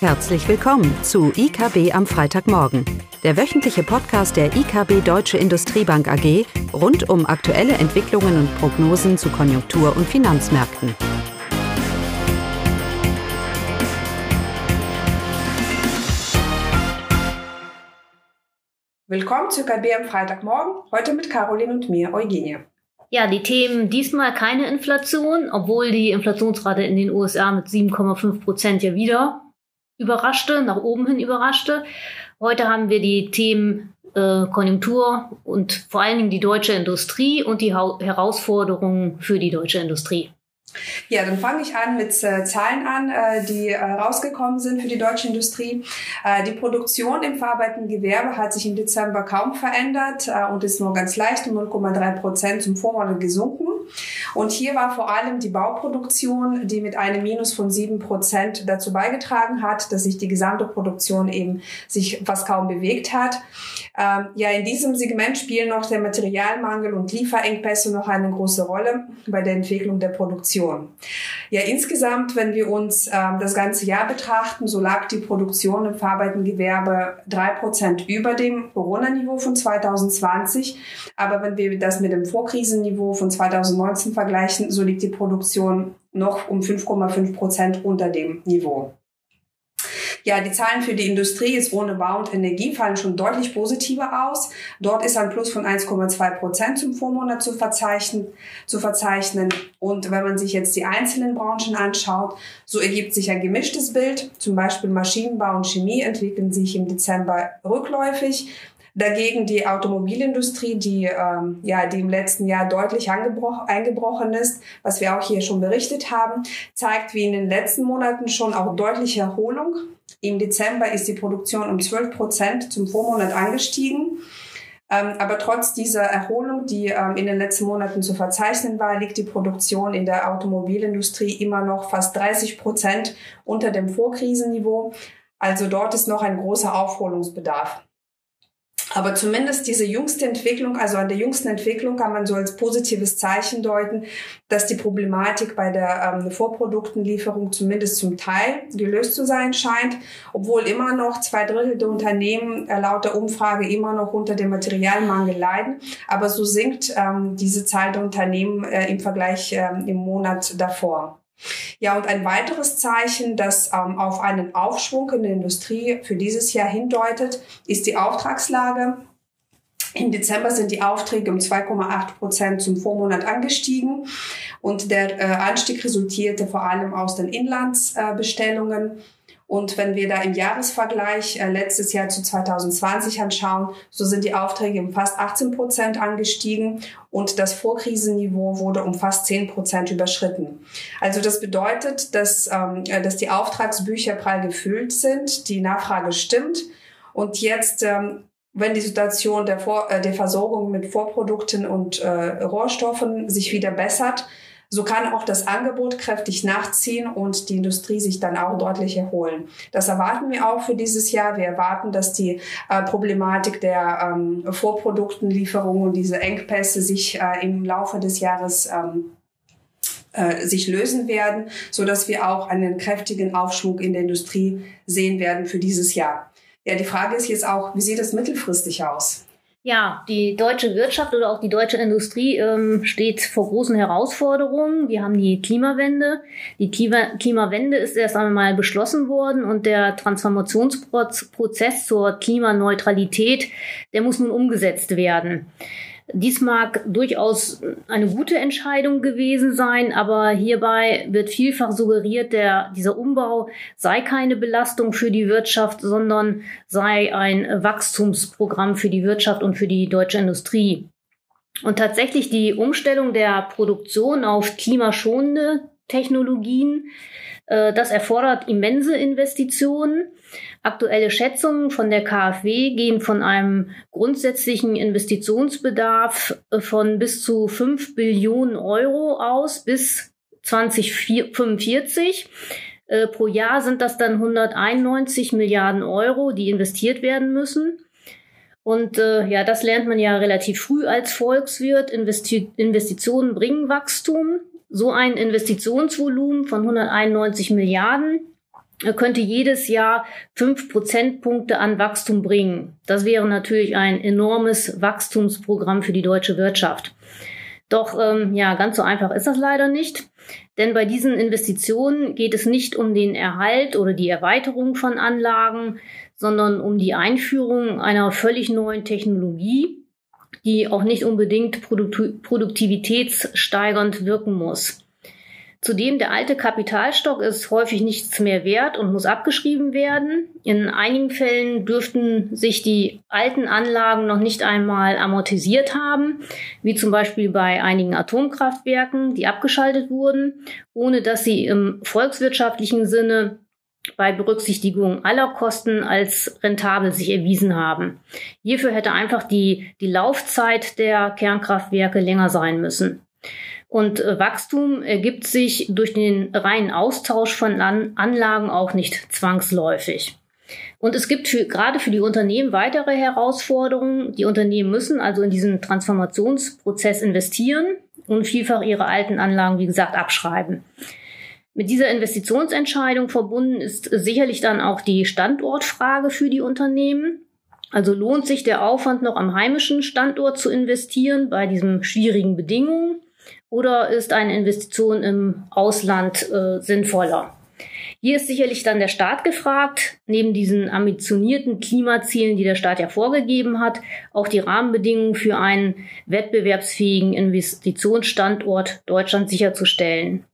Herzlich willkommen zu IKB am Freitagmorgen, der wöchentliche Podcast der IKB Deutsche Industriebank AG rund um aktuelle Entwicklungen und Prognosen zu Konjunktur- und Finanzmärkten. Willkommen zu IKB am Freitagmorgen, heute mit Caroline und mir, Eugenie. Ja, die Themen diesmal keine Inflation, obwohl die Inflationsrate in den USA mit 7,5 Prozent ja wieder überraschte, nach oben hin überraschte. Heute haben wir die Themen äh, Konjunktur und vor allen Dingen die deutsche Industrie und die ha Herausforderungen für die deutsche Industrie. Ja, dann fange ich an mit äh, Zahlen an, äh, die äh, rausgekommen sind für die deutsche Industrie. Äh, die Produktion im verarbeitenden Gewerbe hat sich im Dezember kaum verändert äh, und ist nur ganz leicht um 0,3 Prozent zum Vormonat gesunken. Und hier war vor allem die Bauproduktion, die mit einem Minus von 7 Prozent dazu beigetragen hat, dass sich die gesamte Produktion eben sich fast kaum bewegt hat. Ähm, ja, in diesem Segment spielen noch der Materialmangel und Lieferengpässe noch eine große Rolle bei der Entwicklung der Produktion. Ja, insgesamt, wenn wir uns ähm, das ganze Jahr betrachten, so lag die Produktion im verarbeitenden Gewerbe drei Prozent über dem Corona-Niveau von 2020. Aber wenn wir das mit dem Vorkrisenniveau von 2019 vergleichen, so liegt die Produktion noch um 5,5 Prozent unter dem Niveau. Ja, die Zahlen für die Industrie ist ohne Bau und Energie fallen schon deutlich positiver aus. Dort ist ein Plus von 1,2 Prozent zum Vormonat zu verzeichnen, zu verzeichnen. Und wenn man sich jetzt die einzelnen Branchen anschaut, so ergibt sich ein gemischtes Bild. Zum Beispiel Maschinenbau und Chemie entwickeln sich im Dezember rückläufig. Dagegen die Automobilindustrie, die, ähm, ja, die im letzten Jahr deutlich eingebrochen ist, was wir auch hier schon berichtet haben, zeigt wie in den letzten Monaten schon auch deutliche Erholung. Im Dezember ist die Produktion um 12 Prozent zum Vormonat angestiegen. Ähm, aber trotz dieser Erholung, die ähm, in den letzten Monaten zu verzeichnen war, liegt die Produktion in der Automobilindustrie immer noch fast 30 Prozent unter dem Vorkrisenniveau. Also dort ist noch ein großer Aufholungsbedarf. Aber zumindest diese jüngste Entwicklung, also an der jüngsten Entwicklung kann man so als positives Zeichen deuten, dass die Problematik bei der ähm, Vorproduktenlieferung zumindest zum Teil gelöst zu sein scheint, obwohl immer noch zwei Drittel der Unternehmen äh, laut der Umfrage immer noch unter dem Materialmangel leiden. Aber so sinkt ähm, diese Zahl der Unternehmen äh, im Vergleich äh, im Monat davor. Ja, und ein weiteres Zeichen, das ähm, auf einen Aufschwung in der Industrie für dieses Jahr hindeutet, ist die Auftragslage. Im Dezember sind die Aufträge um 2,8 Prozent zum Vormonat angestiegen und der äh, Anstieg resultierte vor allem aus den Inlandsbestellungen. Äh, und wenn wir da im Jahresvergleich äh, letztes Jahr zu 2020 anschauen, so sind die Aufträge um fast 18 Prozent angestiegen und das Vorkrisenniveau wurde um fast 10 Prozent überschritten. Also das bedeutet, dass, ähm, äh, dass die Auftragsbücher prall gefüllt sind, die Nachfrage stimmt und jetzt ähm, wenn die Situation der, Vor äh, der Versorgung mit Vorprodukten und äh, Rohstoffen sich wieder bessert, so kann auch das Angebot kräftig nachziehen und die Industrie sich dann auch deutlich erholen. Das erwarten wir auch für dieses Jahr. Wir erwarten, dass die äh, Problematik der ähm, Vorproduktenlieferung und diese Engpässe sich äh, im Laufe des Jahres ähm, äh, sich lösen werden, so dass wir auch einen kräftigen Aufschwung in der Industrie sehen werden für dieses Jahr. Ja, die Frage ist jetzt auch, wie sieht es mittelfristig aus? Ja, die deutsche Wirtschaft oder auch die deutsche Industrie ähm, steht vor großen Herausforderungen. Wir haben die Klimawende. Die Klima Klimawende ist erst einmal beschlossen worden und der Transformationsprozess zur Klimaneutralität, der muss nun umgesetzt werden. Dies mag durchaus eine gute Entscheidung gewesen sein, aber hierbei wird vielfach suggeriert, der, dieser Umbau sei keine Belastung für die Wirtschaft, sondern sei ein Wachstumsprogramm für die Wirtschaft und für die deutsche Industrie. Und tatsächlich die Umstellung der Produktion auf klimaschonende Technologien äh, das erfordert immense Investitionen. Aktuelle Schätzungen von der KfW gehen von einem grundsätzlichen Investitionsbedarf äh, von bis zu 5 Billionen Euro aus bis 2045. Äh, pro Jahr sind das dann 191 Milliarden Euro, die investiert werden müssen. Und äh, ja, das lernt man ja relativ früh als Volkswirt. Investi Investitionen bringen Wachstum so ein Investitionsvolumen von 191 Milliarden könnte jedes Jahr fünf Prozentpunkte an Wachstum bringen. Das wäre natürlich ein enormes Wachstumsprogramm für die deutsche Wirtschaft. Doch ähm, ja, ganz so einfach ist das leider nicht. Denn bei diesen Investitionen geht es nicht um den Erhalt oder die Erweiterung von Anlagen, sondern um die Einführung einer völlig neuen Technologie, die auch nicht unbedingt produktivitätssteigernd wirken muss. Zudem der alte Kapitalstock ist häufig nichts mehr wert und muss abgeschrieben werden. In einigen Fällen dürften sich die alten Anlagen noch nicht einmal amortisiert haben, wie zum Beispiel bei einigen Atomkraftwerken, die abgeschaltet wurden, ohne dass sie im volkswirtschaftlichen Sinne bei Berücksichtigung aller Kosten als rentabel sich erwiesen haben. Hierfür hätte einfach die, die Laufzeit der Kernkraftwerke länger sein müssen. Und äh, Wachstum ergibt sich durch den reinen Austausch von Anlagen auch nicht zwangsläufig. Und es gibt für, gerade für die Unternehmen weitere Herausforderungen. Die Unternehmen müssen also in diesen Transformationsprozess investieren und vielfach ihre alten Anlagen, wie gesagt, abschreiben. Mit dieser Investitionsentscheidung verbunden ist sicherlich dann auch die Standortfrage für die Unternehmen. Also lohnt sich der Aufwand noch am heimischen Standort zu investieren bei diesen schwierigen Bedingungen? Oder ist eine Investition im Ausland äh, sinnvoller? Hier ist sicherlich dann der Staat gefragt, neben diesen ambitionierten Klimazielen, die der Staat ja vorgegeben hat, auch die Rahmenbedingungen für einen wettbewerbsfähigen Investitionsstandort Deutschland sicherzustellen.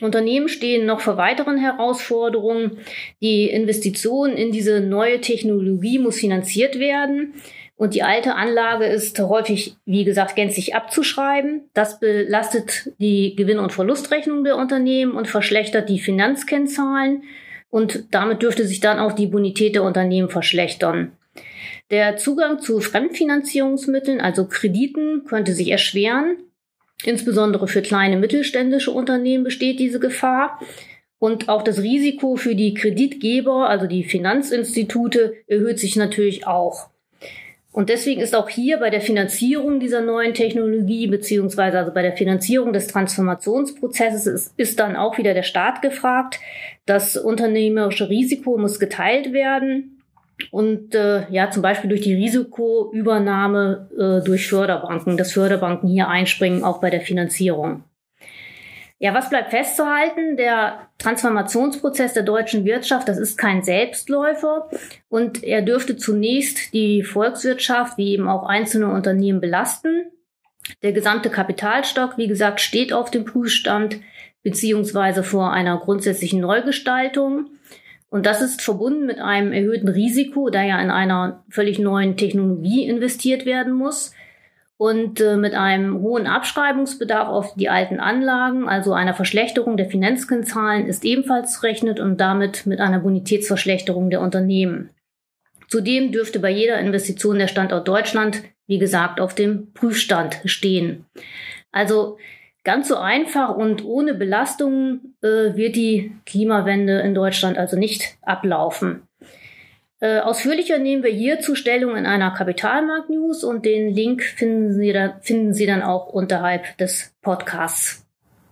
Unternehmen stehen noch vor weiteren Herausforderungen. Die Investition in diese neue Technologie muss finanziert werden. Und die alte Anlage ist häufig, wie gesagt, gänzlich abzuschreiben. Das belastet die Gewinn- und Verlustrechnung der Unternehmen und verschlechtert die Finanzkennzahlen. Und damit dürfte sich dann auch die Bonität der Unternehmen verschlechtern. Der Zugang zu Fremdfinanzierungsmitteln, also Krediten, könnte sich erschweren. Insbesondere für kleine mittelständische Unternehmen besteht diese Gefahr. Und auch das Risiko für die Kreditgeber, also die Finanzinstitute, erhöht sich natürlich auch. Und deswegen ist auch hier bei der Finanzierung dieser neuen Technologie beziehungsweise also bei der Finanzierung des Transformationsprozesses ist, ist dann auch wieder der Staat gefragt. Das unternehmerische Risiko muss geteilt werden und äh, ja zum Beispiel durch die Risikoübernahme äh, durch Förderbanken, dass Förderbanken hier einspringen, auch bei der Finanzierung. Ja, was bleibt festzuhalten? Der Transformationsprozess der deutschen Wirtschaft, das ist kein Selbstläufer und er dürfte zunächst die Volkswirtschaft wie eben auch einzelne Unternehmen belasten. Der gesamte Kapitalstock, wie gesagt, steht auf dem Prüfstand beziehungsweise vor einer grundsätzlichen Neugestaltung. Und das ist verbunden mit einem erhöhten Risiko, da ja in einer völlig neuen Technologie investiert werden muss und äh, mit einem hohen Abschreibungsbedarf auf die alten Anlagen, also einer Verschlechterung der Finanzkennzahlen, ist ebenfalls zu rechnen und damit mit einer Bonitätsverschlechterung der Unternehmen. Zudem dürfte bei jeder Investition der Standort Deutschland, wie gesagt, auf dem Prüfstand stehen. Also ganz so einfach und ohne Belastungen äh, wird die Klimawende in Deutschland also nicht ablaufen. Äh, ausführlicher nehmen wir hierzu Stellung in einer Kapitalmarkt-News und den Link finden Sie, da, finden Sie dann auch unterhalb des Podcasts.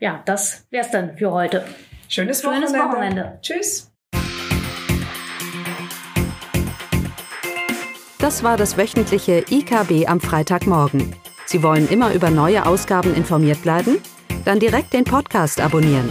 Ja, das wär's dann für heute. Schönes Wochenende. Schönes Wochenende. Tschüss. Das war das wöchentliche IKB am Freitagmorgen. Sie wollen immer über neue Ausgaben informiert bleiben? Dann direkt den Podcast abonnieren